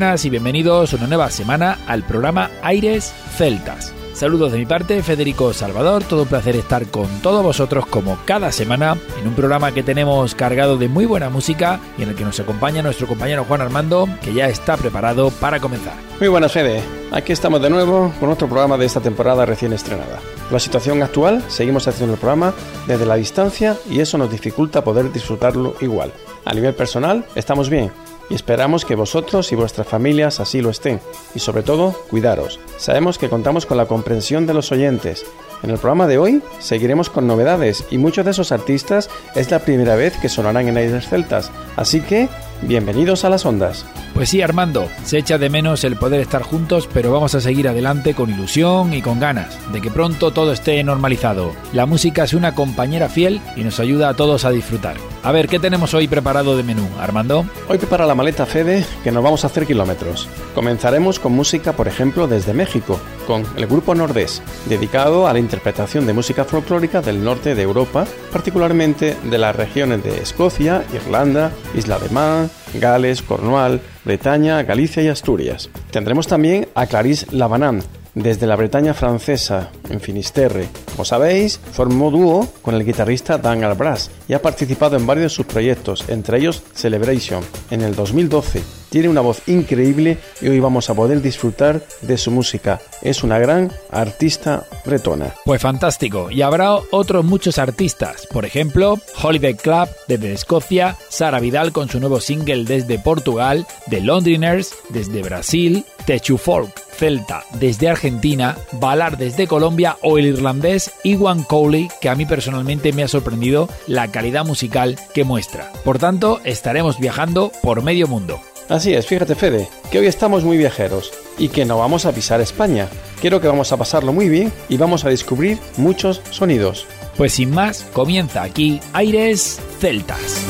Buenas y bienvenidos una nueva semana al programa Aires Celtas. Saludos de mi parte, Federico Salvador, todo un placer estar con todos vosotros como cada semana en un programa que tenemos cargado de muy buena música y en el que nos acompaña nuestro compañero Juan Armando, que ya está preparado para comenzar. Muy buenas, Fede. Aquí estamos de nuevo con otro programa de esta temporada recién estrenada. La situación actual, seguimos haciendo el programa desde la distancia y eso nos dificulta poder disfrutarlo igual. A nivel personal, estamos bien, y esperamos que vosotros y vuestras familias así lo estén. Y sobre todo, cuidaros. Sabemos que contamos con la comprensión de los oyentes. En el programa de hoy seguiremos con novedades y muchos de esos artistas es la primera vez que sonarán en Aires Celtas. Así que, bienvenidos a las ondas. Pues sí, Armando, se echa de menos el poder estar juntos, pero vamos a seguir adelante con ilusión y con ganas de que pronto todo esté normalizado. La música es una compañera fiel y nos ayuda a todos a disfrutar. A ver, ¿qué tenemos hoy preparado de menú, Armando? Hoy prepara la maleta Fede que nos vamos a hacer kilómetros. Comenzaremos con música, por ejemplo, desde México, con el grupo Nordés, dedicado a la interpretación de música folclórica del norte de Europa, particularmente de las regiones de Escocia, Irlanda, Isla de Man, Gales, Cornwall, Bretaña, Galicia y Asturias. Tendremos también a Clarice Labanán, desde la Bretaña francesa, en Finisterre. Como sabéis, formó dúo con el guitarrista Dan Albras y ha participado en varios de sus proyectos, entre ellos Celebration, en el 2012. Tiene una voz increíble y hoy vamos a poder disfrutar de su música. Es una gran artista bretona. Pues fantástico. Y habrá otros muchos artistas. Por ejemplo, Holiday Club desde Escocia, Sara Vidal con su nuevo single desde Portugal, The Londoners desde Brasil, Techu Folk celta desde Argentina, Balar desde Colombia o el irlandés Iwan Cowley, que a mí personalmente me ha sorprendido la calidad musical que muestra. Por tanto, estaremos viajando por medio mundo. Así es, fíjate Fede, que hoy estamos muy viajeros y que no vamos a pisar España. Quiero que vamos a pasarlo muy bien y vamos a descubrir muchos sonidos. Pues sin más, comienza aquí Aires Celtas.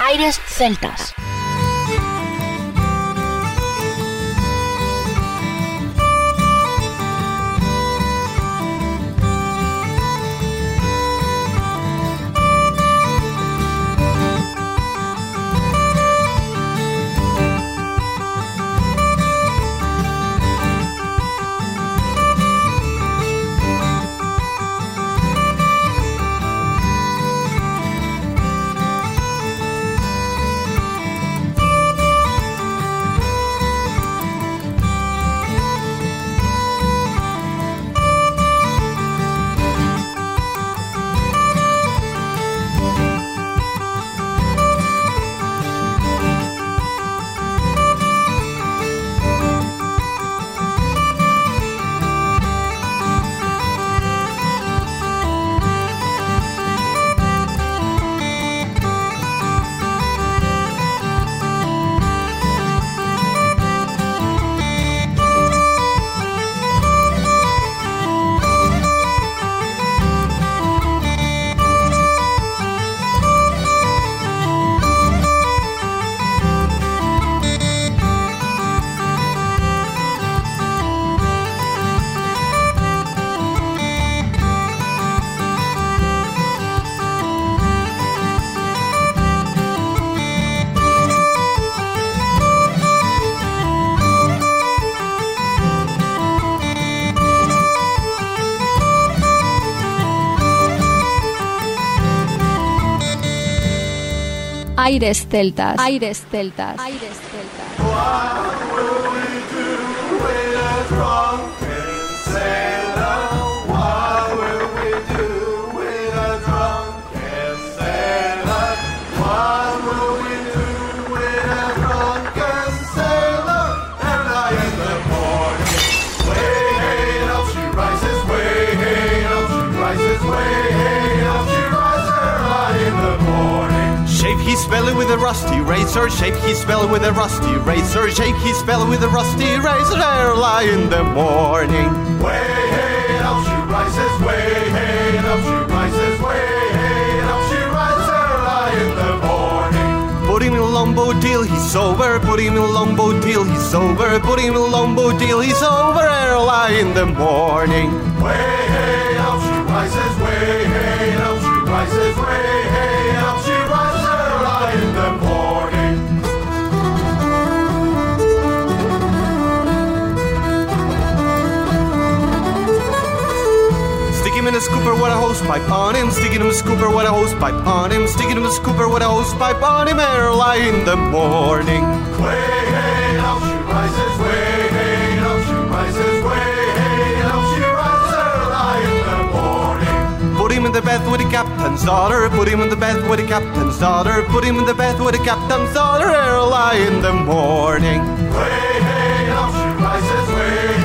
Aires Celtas. Aires celtas. Aires celtas. Aires. Spell with a rusty razor, shake his spell with a rusty razor, shake his spell with a rusty razor, early in the morning. Way hey, up she rises, way hey, up she rises, way hey, up she rises, early in the morning. Put him in a lombo till he's sober, put him in a lombo till he's sober, put him in a lombo till he's sober, early in the morning. Way hey, up she rises, way hey, up she rises, way hey, him in a scooper with a hose pipe on him, stick him in a scooper with a hose pipe on him, stick him in a scooper with a hose pipe on him, early in the morning. Way hey, up she rises, way hey, up she rises, way hey, up she rises, early in the morning. Put him in the bed with the captain's daughter, put him in the bed with the captain's daughter, put him in the bed with the captain's daughter, early in the morning. Way hey, up she rises, way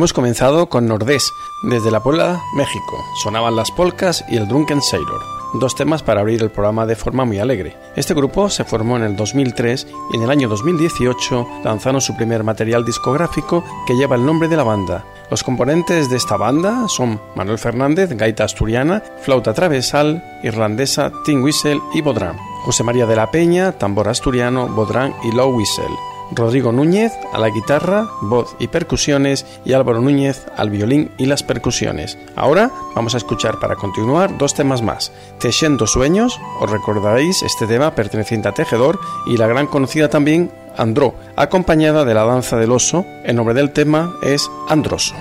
Hemos comenzado con Nordés, desde La Puebla, México. Sonaban las polcas y el Drunken Sailor, dos temas para abrir el programa de forma muy alegre. Este grupo se formó en el 2003 y en el año 2018 lanzaron su primer material discográfico que lleva el nombre de la banda. Los componentes de esta banda son Manuel Fernández, gaita asturiana, flauta travesal, irlandesa, tin whistle y bodrán. José María de la Peña, tambor asturiano, bodrán y low whistle. Rodrigo Núñez a la guitarra, voz y percusiones y Álvaro Núñez al violín y las percusiones. Ahora vamos a escuchar para continuar dos temas más. Teixendo Sueños, os recordaréis este tema perteneciente a Tejedor y la gran conocida también Andró, acompañada de la danza del oso. El nombre del tema es Androso.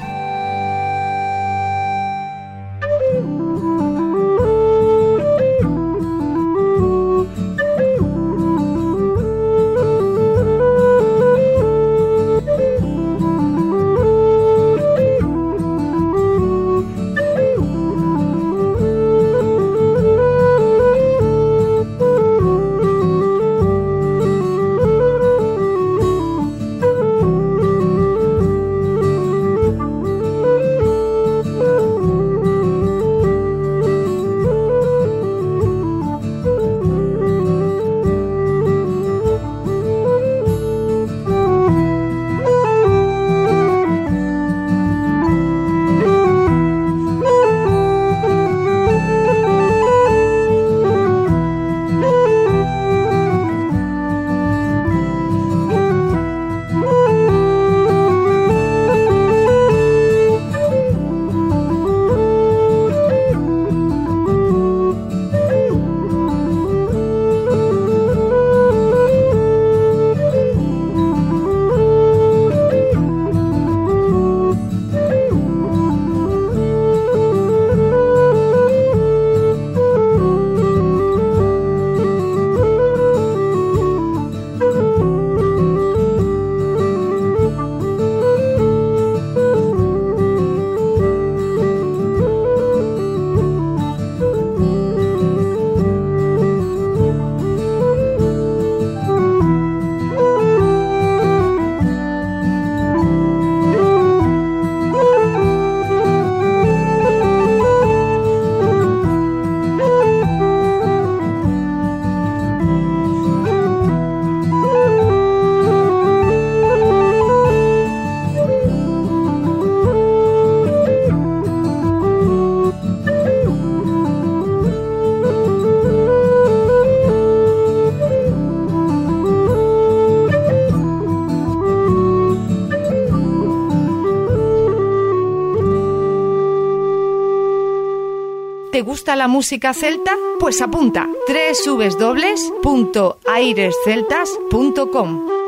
¿Te gusta la música celta? Pues apunta www.airesceltas.com.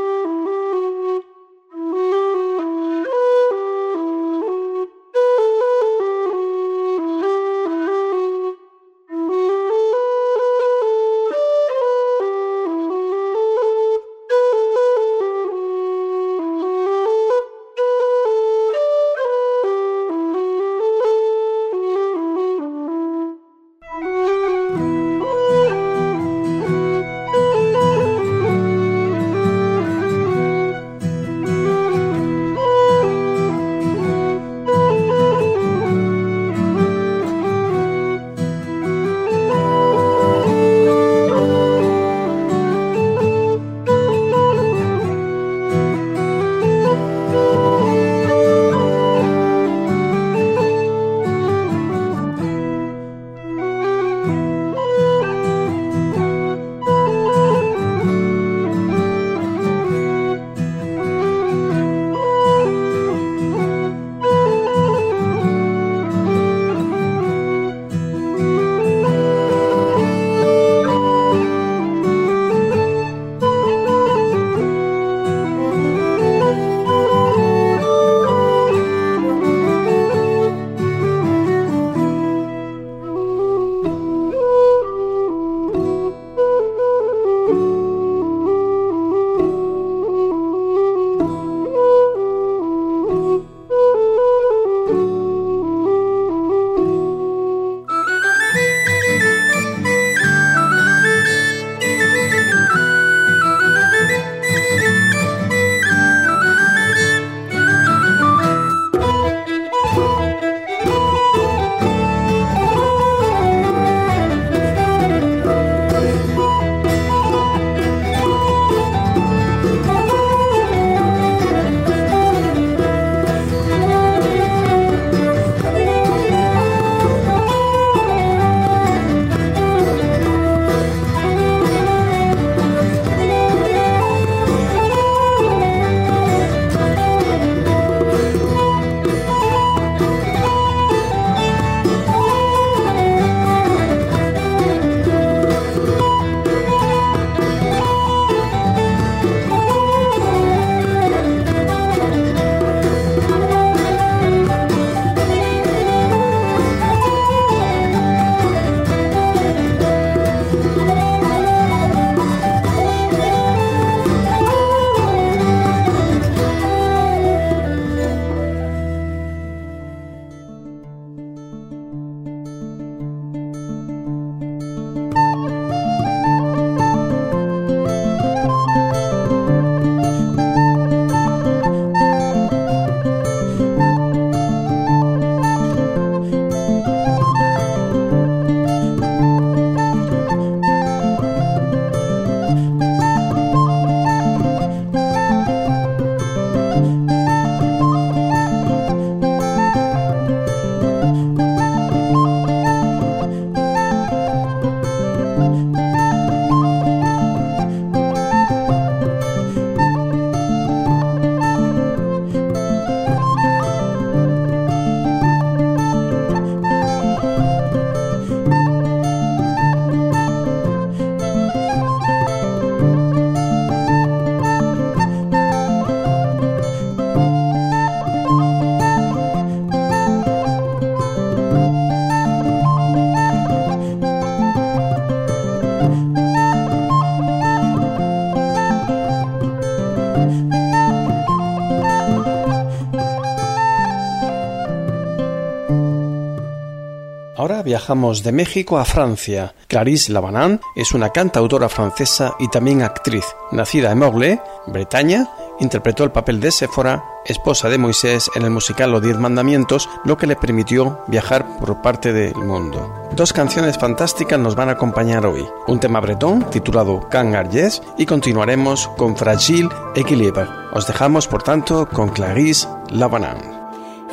viajamos de México a Francia. Clarisse Labanan es una cantautora francesa y también actriz. Nacida en Morlaix, Bretaña, interpretó el papel de Séfora, esposa de Moisés en el musical Los Diez Mandamientos, lo que le permitió viajar por parte del mundo. Dos canciones fantásticas nos van a acompañar hoy. Un tema bretón titulado Can Arges y continuaremos con Fragile Equilibre. Os dejamos, por tanto, con Clarisse Labanan.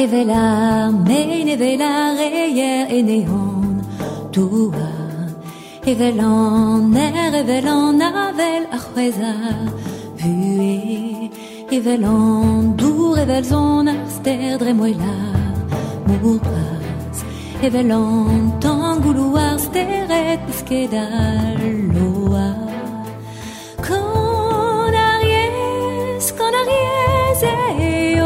Evelar, mein evelar, eyer eneon, tua. Evelan, er evelan, avel achweza, vue. Evelan, dour evelzon, arster dremuela, murras. Evelan, tangulu arsteret eskedal, loa. Con aries, con aries, eh,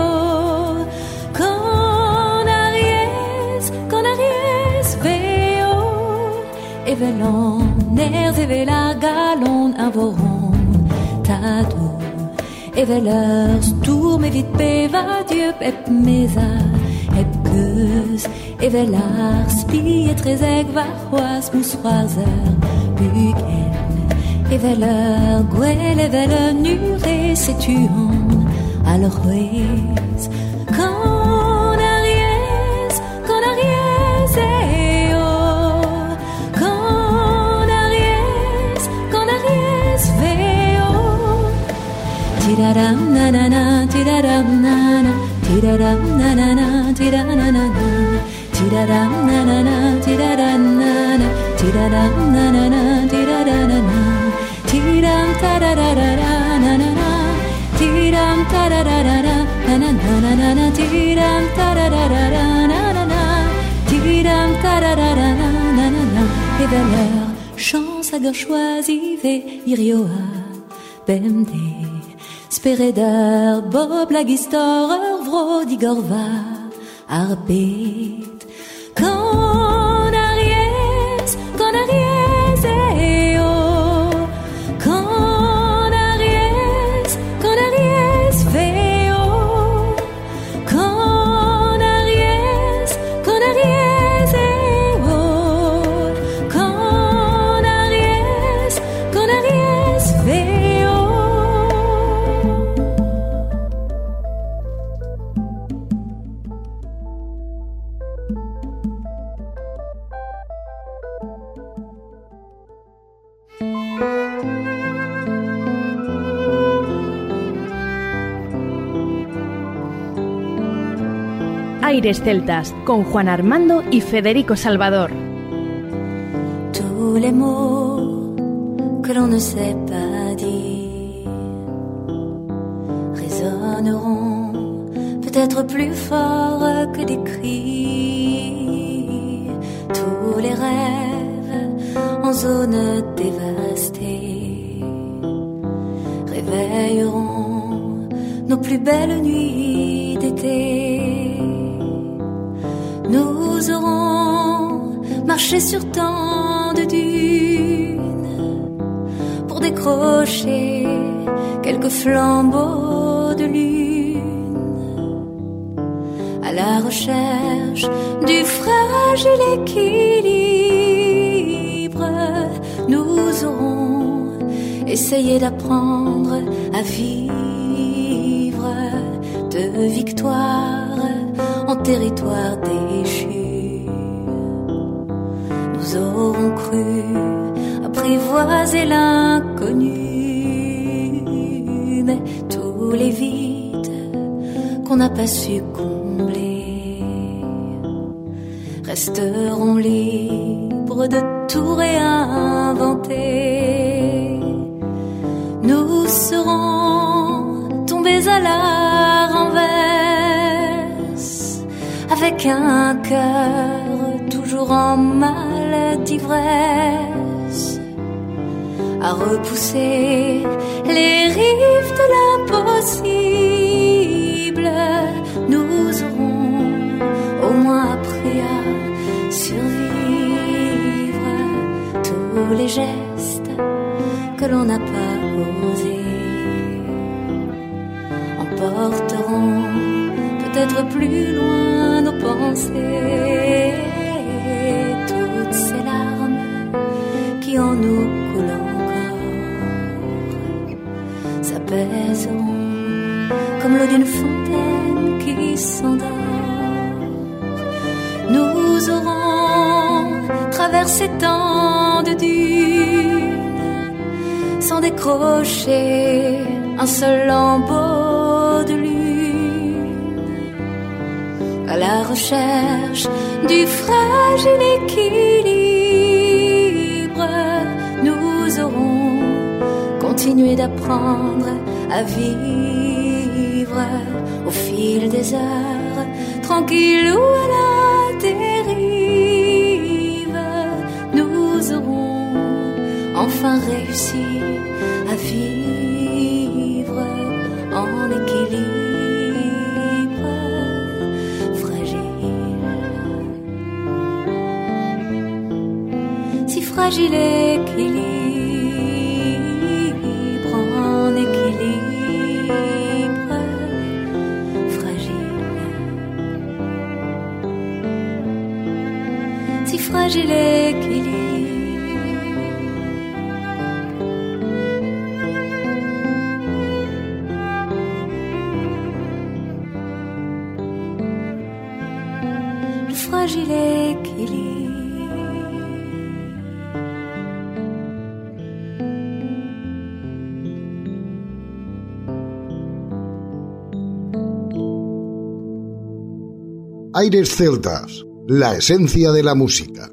evelon, nerz evela galon avoron, tado, eveleurs, tourme evit peva dieu pep meza, hep keus, evelar, spi et trezeg var c'hoaz mousroazer, bugel, eveleur, gwel eveleur nure setuan, al c'hoez, et valeur, chance à choisi ve irioa, bemde. Spereder, Bob Lagistor, Vro Digorva. Aires Celtas con Juan Armando y Federico Salvador. tous les mots que l'on ne sait pas dire résonneront peut-être plus fort que des cris. Tous les rêves en zone dévastée réveilleront nos plus belles nuits d'été. Nous aurons marché sur tant de dunes pour décrocher quelques flambeaux de lune à la recherche du fragile équilibre. Nous aurons essayé d'apprendre à vivre de victoire en territoire déchu. Nous aurons cru apprivoiser l'inconnu, mais tous les vides qu'on n'a pas su combler resteront libres de tout réinventer. Nous serons tombés à la renverse avec un cœur toujours en mal d'ivresse à repousser les rives de l'impossible. Nous aurons au moins appris à survivre tous les gestes que l'on n'a pas osés emporteront peut-être plus loin nos pensées. En nous coulent encore s'apaiseront comme l'eau d'une fontaine qui s'endort. Nous aurons traversé tant de dunes sans décrocher un seul lambeau de lune à la recherche du fragile équilibre nous aurons continué d'apprendre à vivre au fil des heures, tranquille ou à la dérive. Nous aurons enfin réussi à vivre en équilibre. fragile équilibre. Si fragile. Aires celtas, la esencia de la música.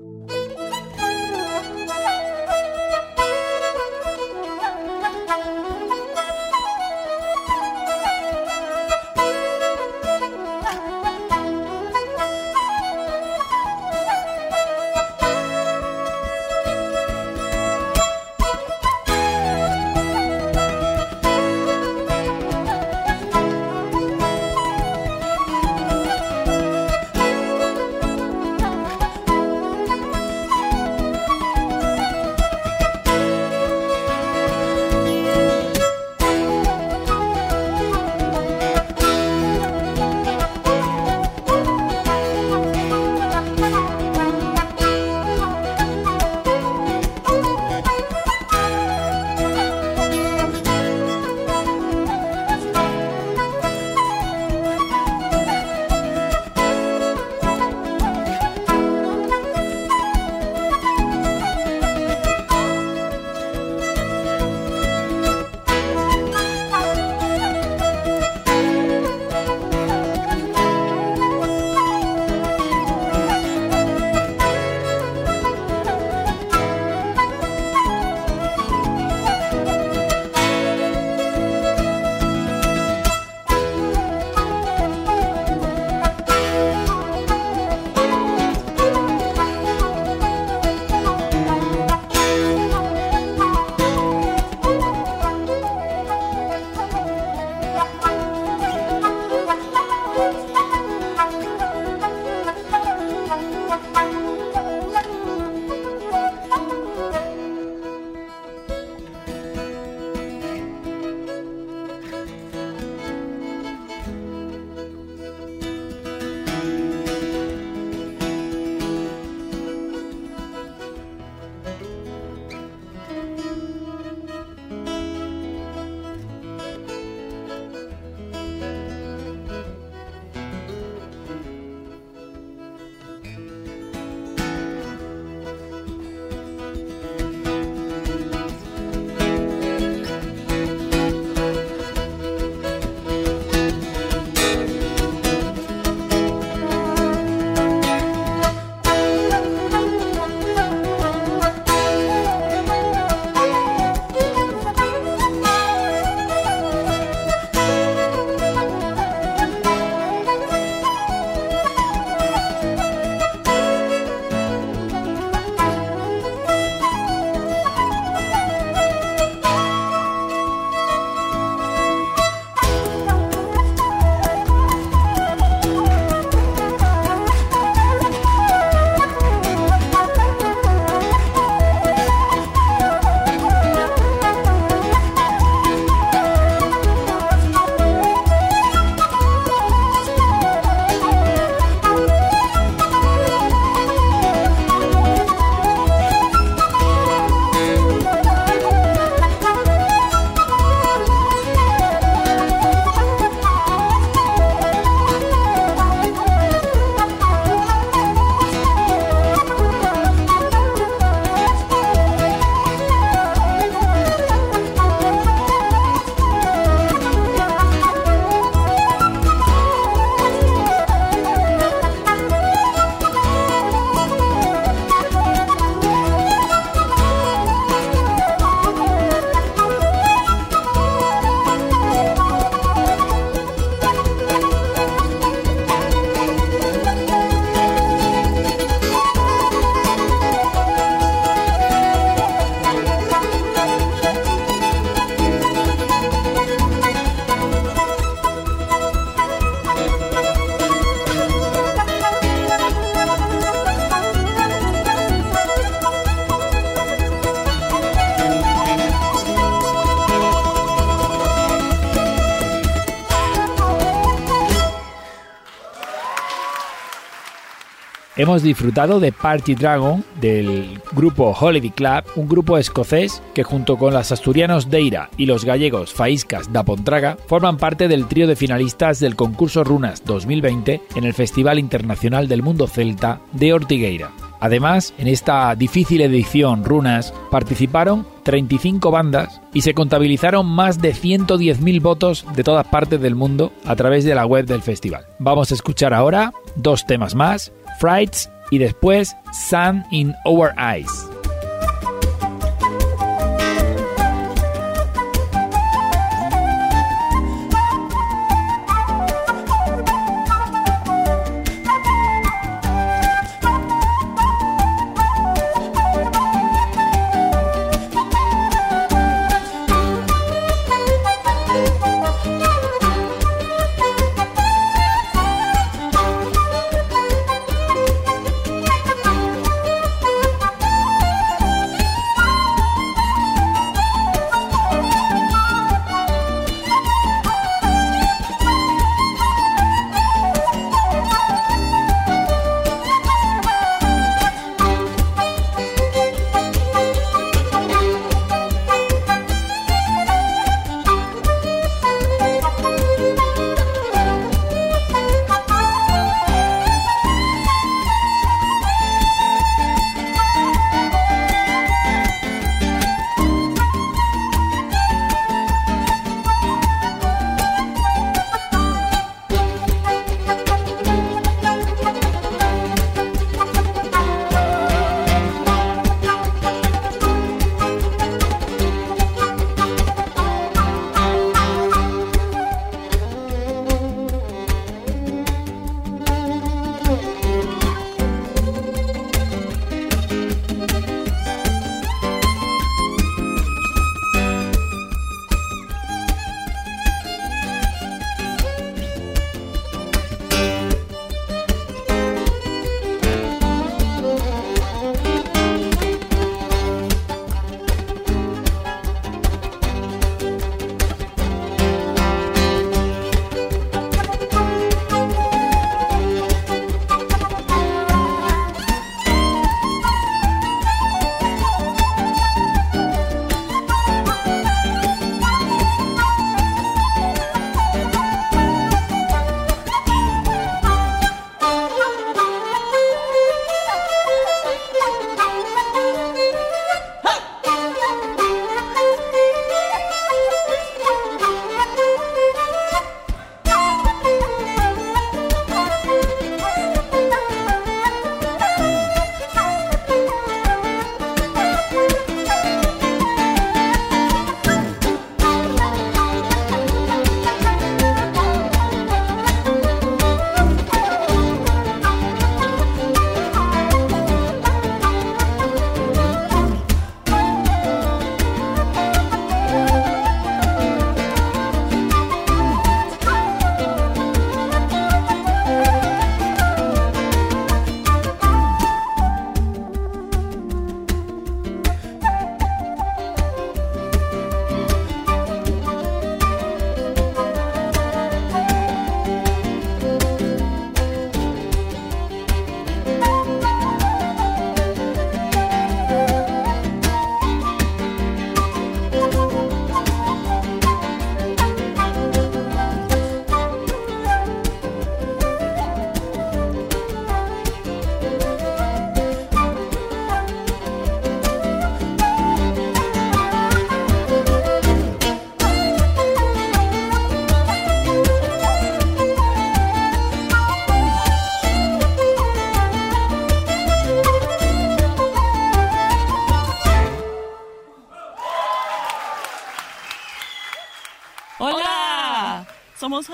Hemos disfrutado de Party Dragon del grupo Holiday Club, un grupo escocés que junto con los asturianos Deira y los gallegos Faíscas da Pontraga forman parte del trío de finalistas del concurso Runas 2020 en el Festival Internacional del Mundo Celta de Ortigueira. Además, en esta difícil edición Runas participaron 35 bandas y se contabilizaron más de 110.000 votos de todas partes del mundo a través de la web del festival. Vamos a escuchar ahora dos temas más, Frights y después Sun in Our Eyes.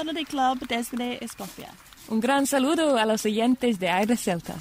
Holiday Club desde Escocia. Un gran saludo a los oyentes de Aires Celtas.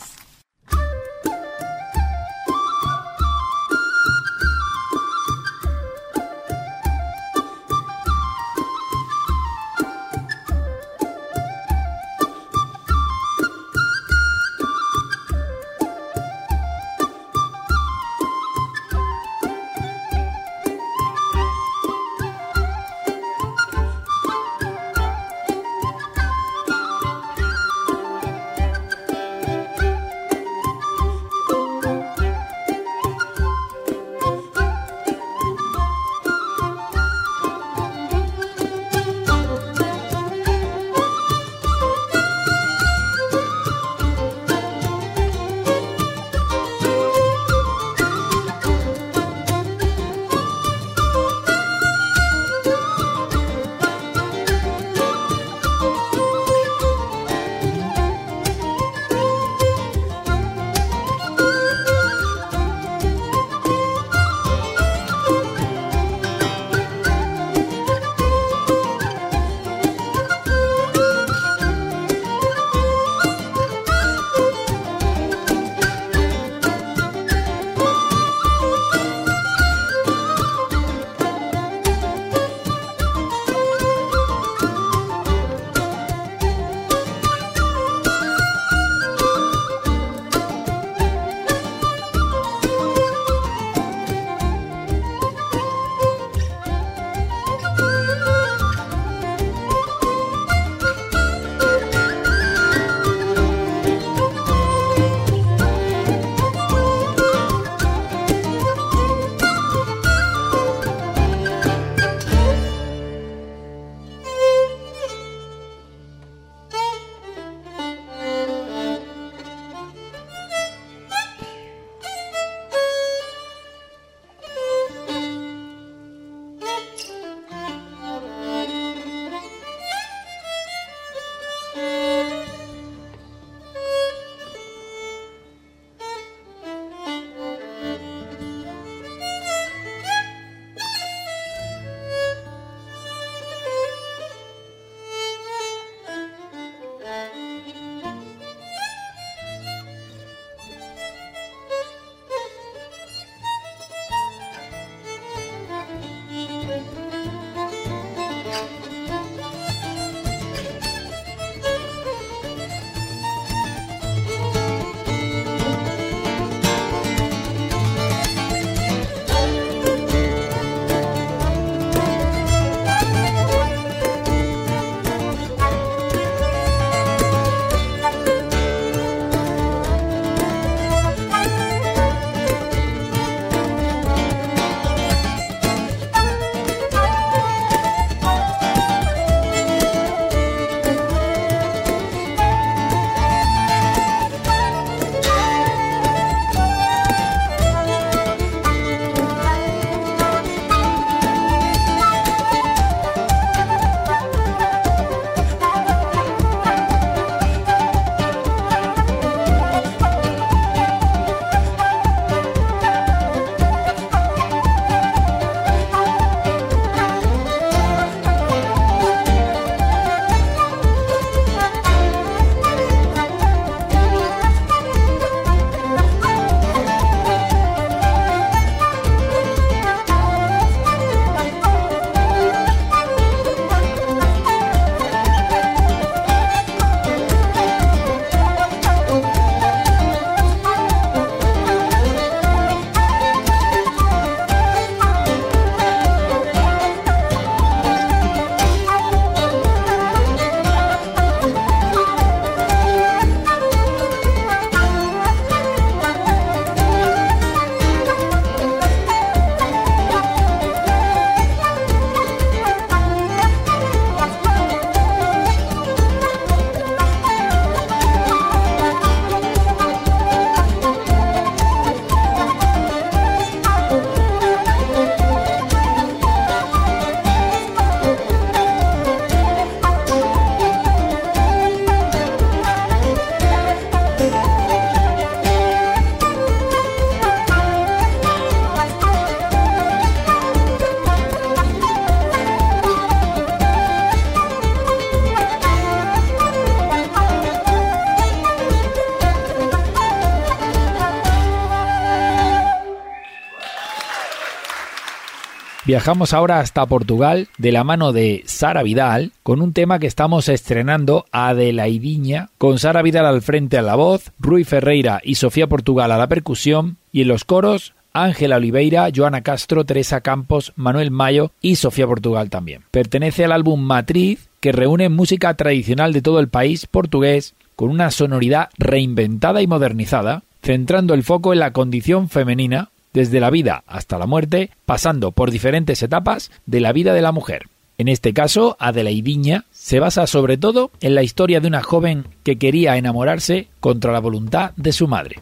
Viajamos ahora hasta Portugal de la mano de Sara Vidal con un tema que estamos estrenando Adelaidiña, con Sara Vidal al frente a la voz, Rui Ferreira y Sofía Portugal a la percusión y en los coros Ángela Oliveira, Joana Castro, Teresa Campos, Manuel Mayo y Sofía Portugal también. Pertenece al álbum Matriz que reúne música tradicional de todo el país portugués con una sonoridad reinventada y modernizada, centrando el foco en la condición femenina desde la vida hasta la muerte, pasando por diferentes etapas de la vida de la mujer. En este caso, Adelaidiña se basa sobre todo en la historia de una joven que quería enamorarse contra la voluntad de su madre.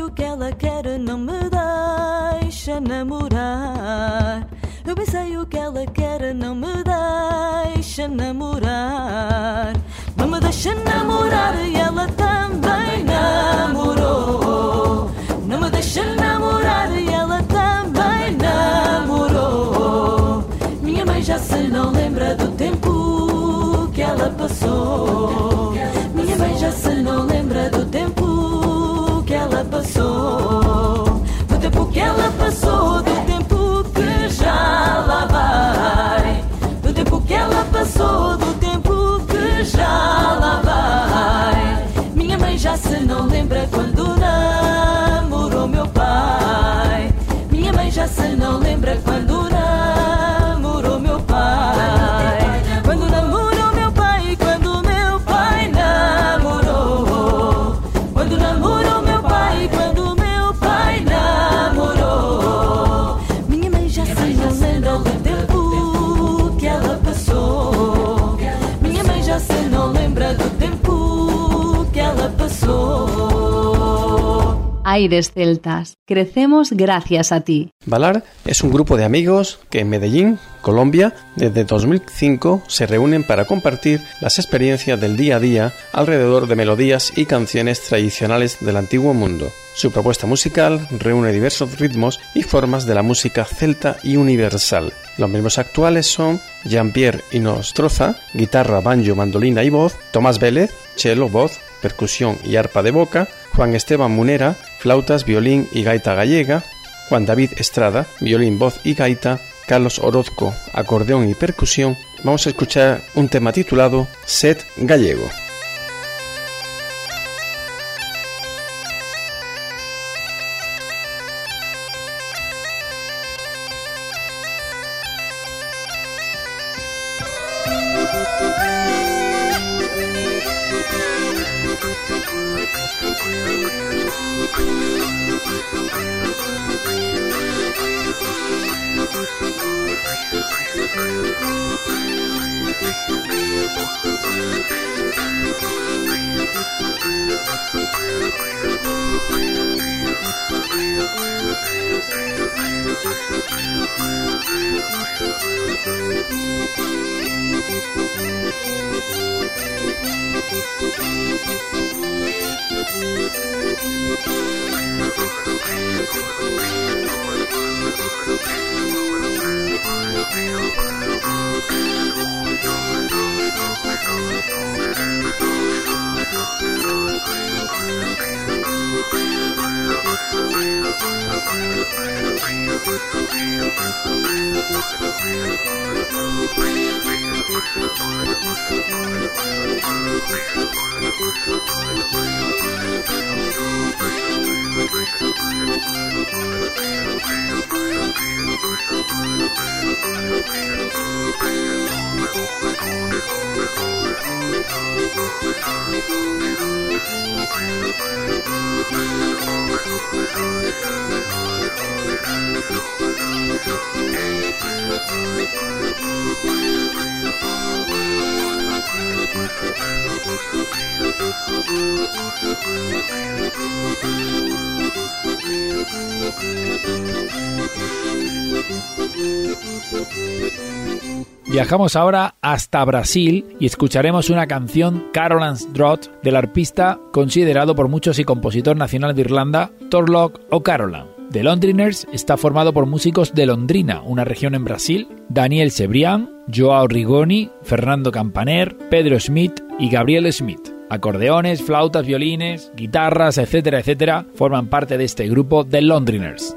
Eu bem sei o que ela quer, não me deixa namorar. Não me deixa namorar e ela também namorou. Não me deixa namorar e ela também namorou. Minha mãe já se não lembra do tempo que ela passou. Minha mãe já se não lembra do tempo que ela passou. Do tempo que ela passou, passou, do tempo que já lá vai. Minha mãe já se não lembra quando namorou meu pai. Minha mãe já se não lembra quando Aires Celtas, crecemos gracias a ti. Valar es un grupo de amigos que en Medellín, Colombia, desde 2005 se reúnen para compartir las experiencias del día a día alrededor de melodías y canciones tradicionales del antiguo mundo. Su propuesta musical reúne diversos ritmos y formas de la música celta y universal. Los miembros actuales son Jean-Pierre Inostroza, guitarra, banjo, mandolina y voz, Tomás Vélez, cello, voz, percusión y arpa de boca, Juan Esteban Munera, flautas, violín y gaita gallega, Juan David Estrada, violín, voz y gaita, Carlos Orozco, acordeón y percusión. Vamos a escuchar un tema titulado Set Gallego. Thank you. Viajamos ahora hasta Brasil y escucharemos una canción Caroline's Draught del arpista considerado por muchos y compositor nacional de Irlanda, Torlock o Caroline. The Londriners está formado por músicos de Londrina, una región en Brasil, Daniel Cebrián, Joao Rigoni, Fernando Campaner, Pedro Smith y Gabriel Smith. Acordeones, flautas, violines, guitarras, etcétera, etcétera, forman parte de este grupo The Londriners.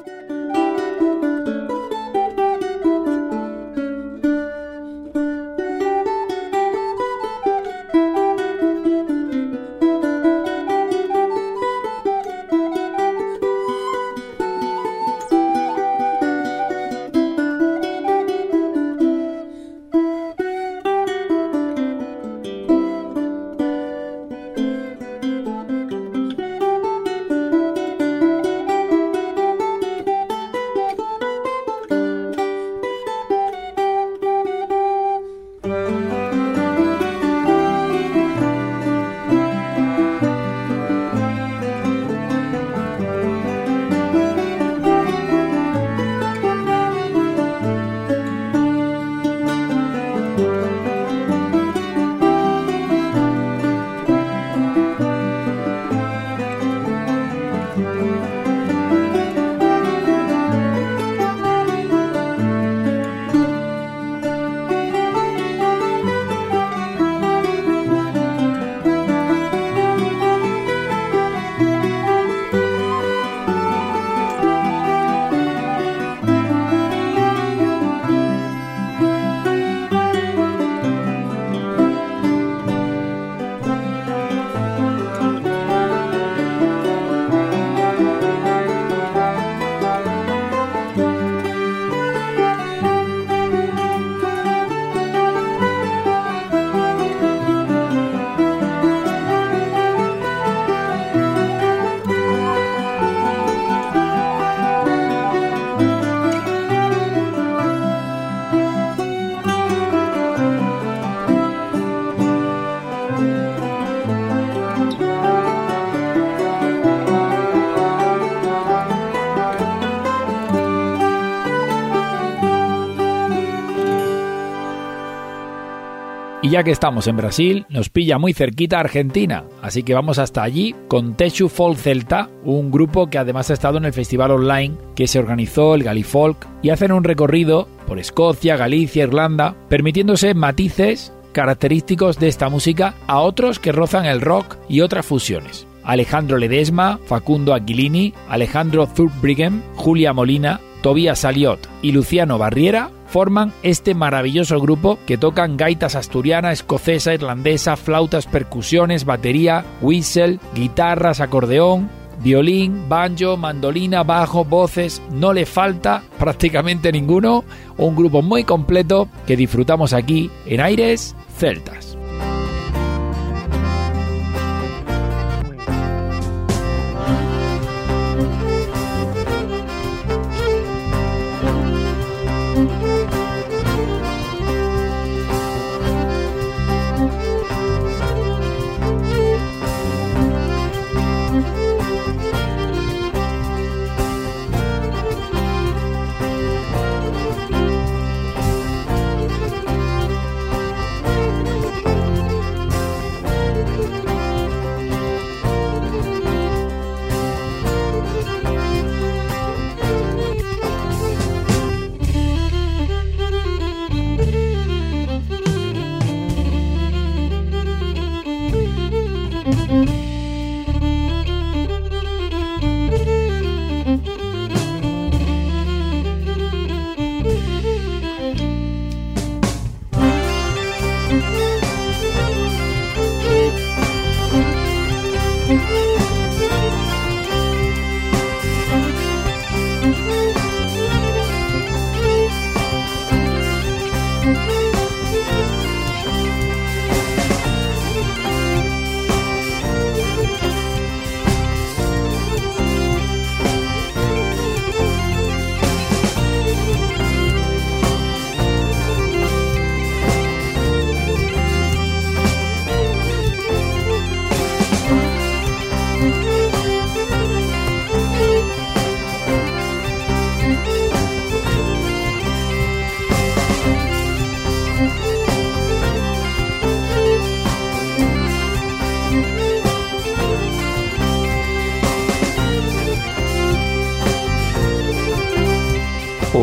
Ya que estamos en Brasil, nos pilla muy cerquita Argentina, así que vamos hasta allí con Techu Folk Celta, un grupo que además ha estado en el festival online que se organizó el Galifolk y hacen un recorrido por Escocia, Galicia, Irlanda, permitiéndose matices característicos de esta música a otros que rozan el rock y otras fusiones. Alejandro Ledesma, Facundo Aquilini, Alejandro Thurbrigham, Julia Molina, Tobías Saliot y Luciano Barriera forman este maravilloso grupo que tocan gaitas asturiana, escocesa, irlandesa, flautas, percusiones, batería, whistle, guitarras, acordeón, violín, banjo, mandolina, bajo, voces, no le falta prácticamente ninguno, un grupo muy completo que disfrutamos aquí en Aires Celtas.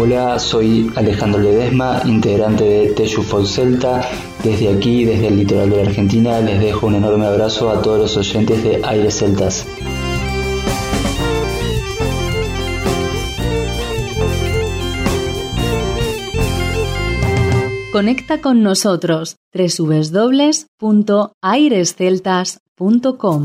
Hola, soy Alejandro Ledesma, integrante de Teju Folk Celta. Desde aquí, desde el litoral de la Argentina, les dejo un enorme abrazo a todos los oyentes de Aires Celtas. Conecta con nosotros www.airesceltas.com.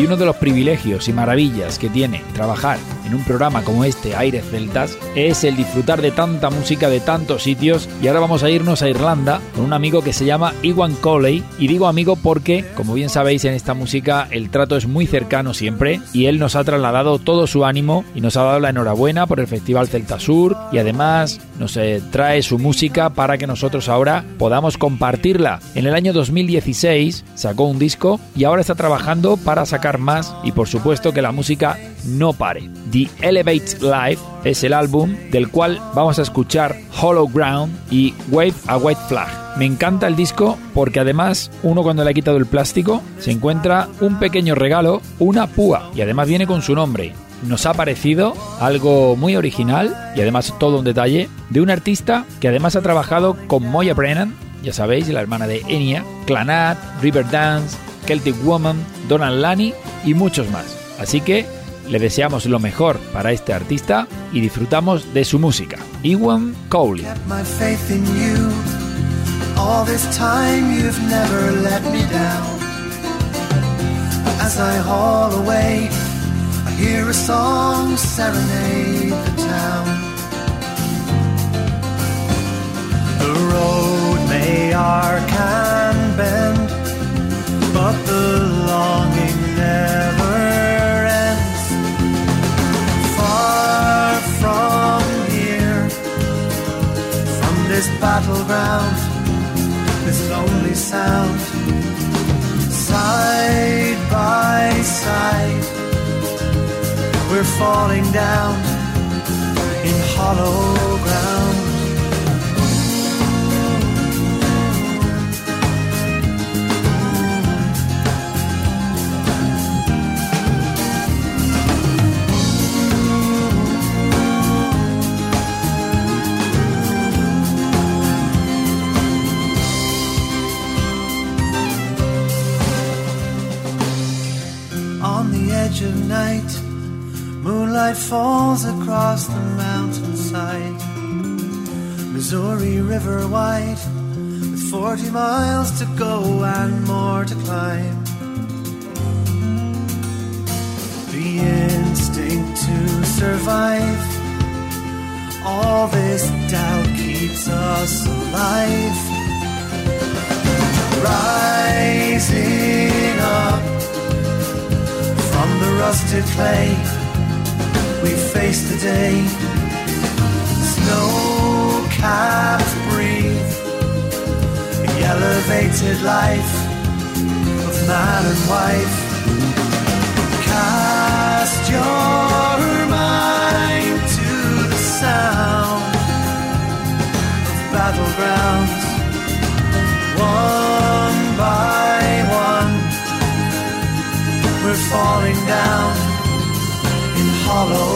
Y uno de los privilegios y maravillas que tiene trabajar en un programa como este, Aires Celtas, es el disfrutar de tanta música de tantos sitios. Y ahora vamos a irnos a Irlanda con un amigo que se llama Iwan Coley. Y digo amigo porque, como bien sabéis, en esta música el trato es muy cercano siempre. Y él nos ha trasladado todo su ánimo y nos ha dado la enhorabuena por el Festival Celta Sur. Y además nos eh, trae su música para que nosotros ahora podamos compartirla. En el año 2016 sacó un disco y ahora está trabajando para sacar más y por supuesto que la música no pare. The Elevate Life es el álbum del cual vamos a escuchar Hollow Ground y Wave a White Flag. Me encanta el disco porque además uno cuando le ha quitado el plástico se encuentra un pequeño regalo, una púa y además viene con su nombre. Nos ha parecido algo muy original y además todo un detalle de un artista que además ha trabajado con Moya Brennan, ya sabéis, la hermana de Enya, Clanat, Riverdance, Celtic Woman, Donald Lani y muchos más. Así que le deseamos lo mejor para este artista y disfrutamos de su música. Ewan Cowley. the road may bend, but the this battleground, this lonely sound, side by side, we're falling down in hollow Moonlight falls across the mountainside. Missouri River wide, with 40 miles to go and more to climb. The instinct to survive. All this doubt keeps us alive. Rising up from the rusted clay, we face the day. Snow caps breathe the elevated life of man and wife. Cast your mind to the sound of battlegrounds, one by one we're falling down in hollow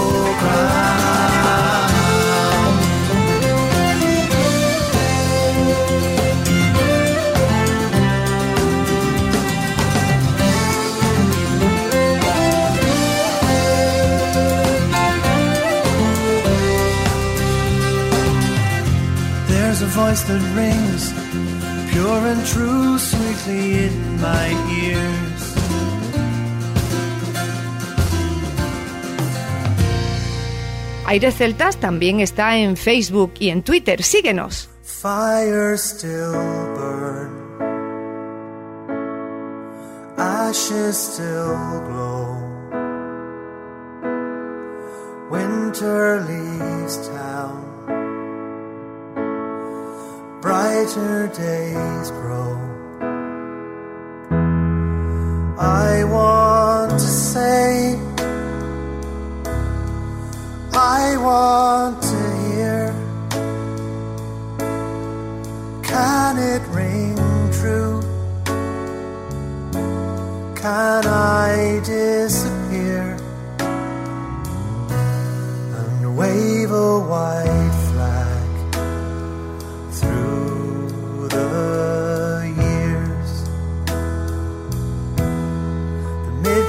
voice that rings, pure and true, sweetly in my ears. Aires Celtas también está en Facebook y en Twitter. Síguenos. Fire still burn, ashes still glow. Winter leaves brighter days grow. I want to say, I want to hear. Can it ring true? Can I disappear and wave a?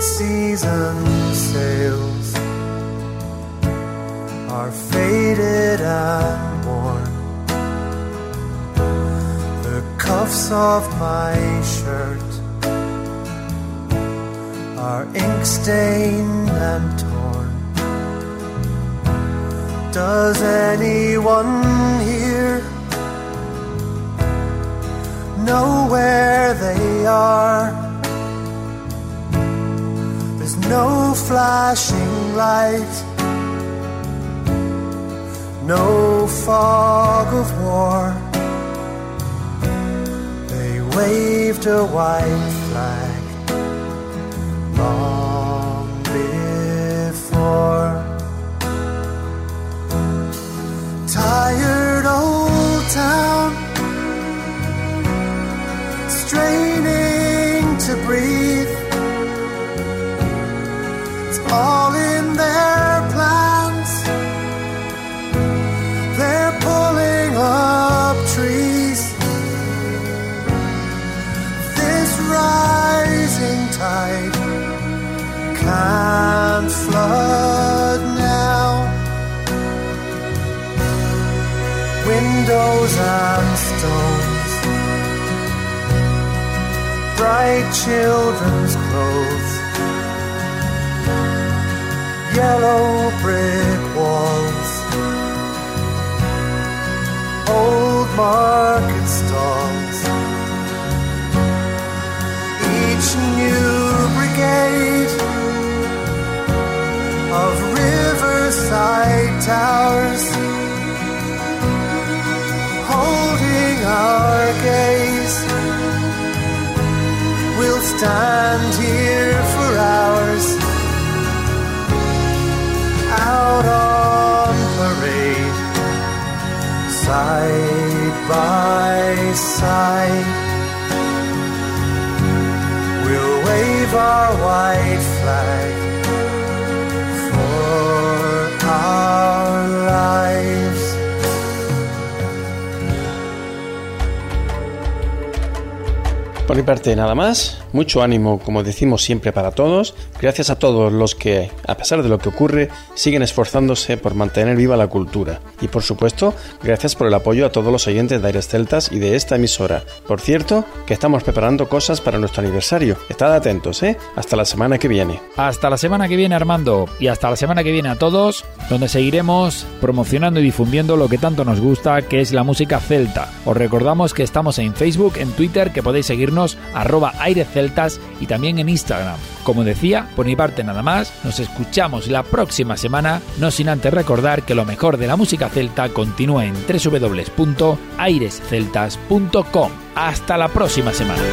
The mid-season sails are faded and worn. The cuffs of my shirt are ink stained and torn. Does anyone here know where they are? No flashing light, no fog of war. They waved a white flag long before. Tired old town, straining to breathe. All in their plans. They're pulling up trees. This rising tide can't flood now. Windows and stones, bright children's clothes, yellow brick walls, old market stalls. Each new brigade of riverside towers holding our gaze. We'll stand here Por mi parte, nada más. Mucho ánimo, como decimos siempre, para todos. Gracias a todos los que, a pesar de lo que ocurre, siguen esforzándose por mantener viva la cultura. Y por supuesto, gracias por el apoyo a todos los oyentes de Aires Celtas y de esta emisora. Por cierto, que estamos preparando cosas para nuestro aniversario. Estad atentos, ¿eh? Hasta la semana que viene. Hasta la semana que viene, Armando. Y hasta la semana que viene a todos, donde seguiremos promocionando y difundiendo lo que tanto nos gusta, que es la música celta. Os recordamos que estamos en Facebook, en Twitter, que podéis seguirnos arroba y también en Instagram. Como decía, por mi parte nada más, nos escuchamos la próxima semana, no sin antes recordar que lo mejor de la música celta continúa en www.airesceltas.com. Hasta la próxima semana.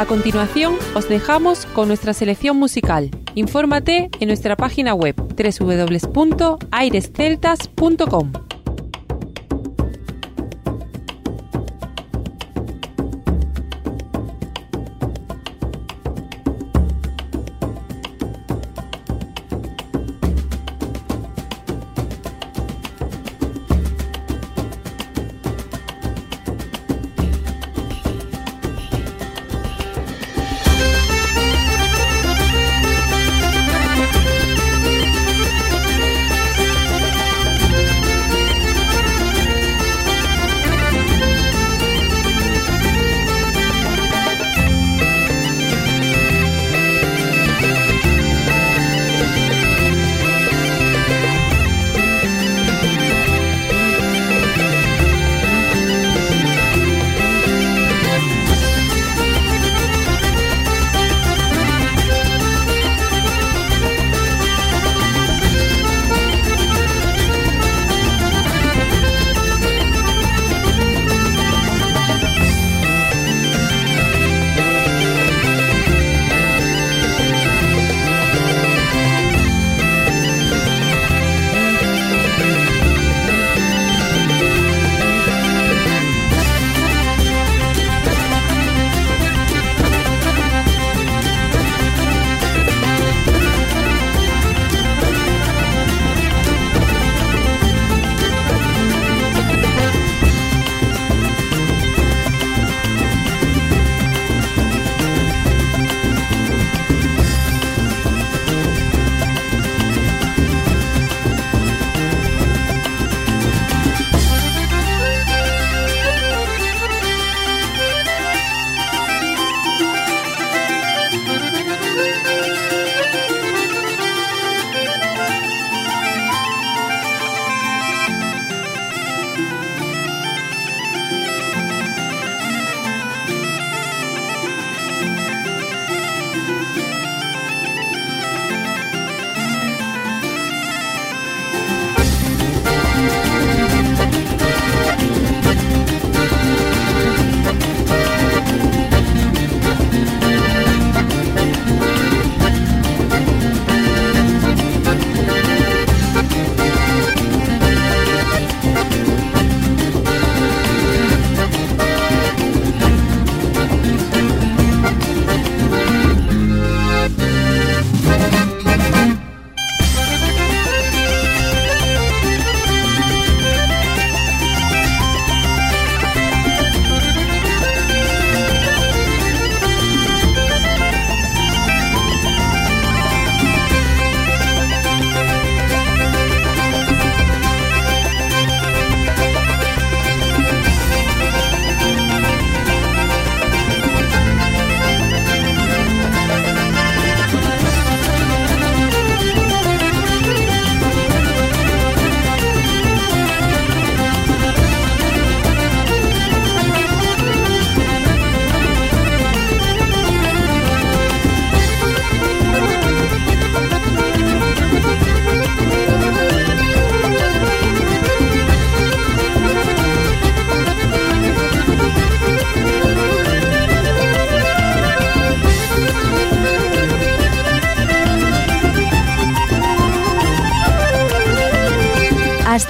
A continuación, os dejamos con nuestra selección musical. Infórmate en nuestra página web www.airesceltas.com.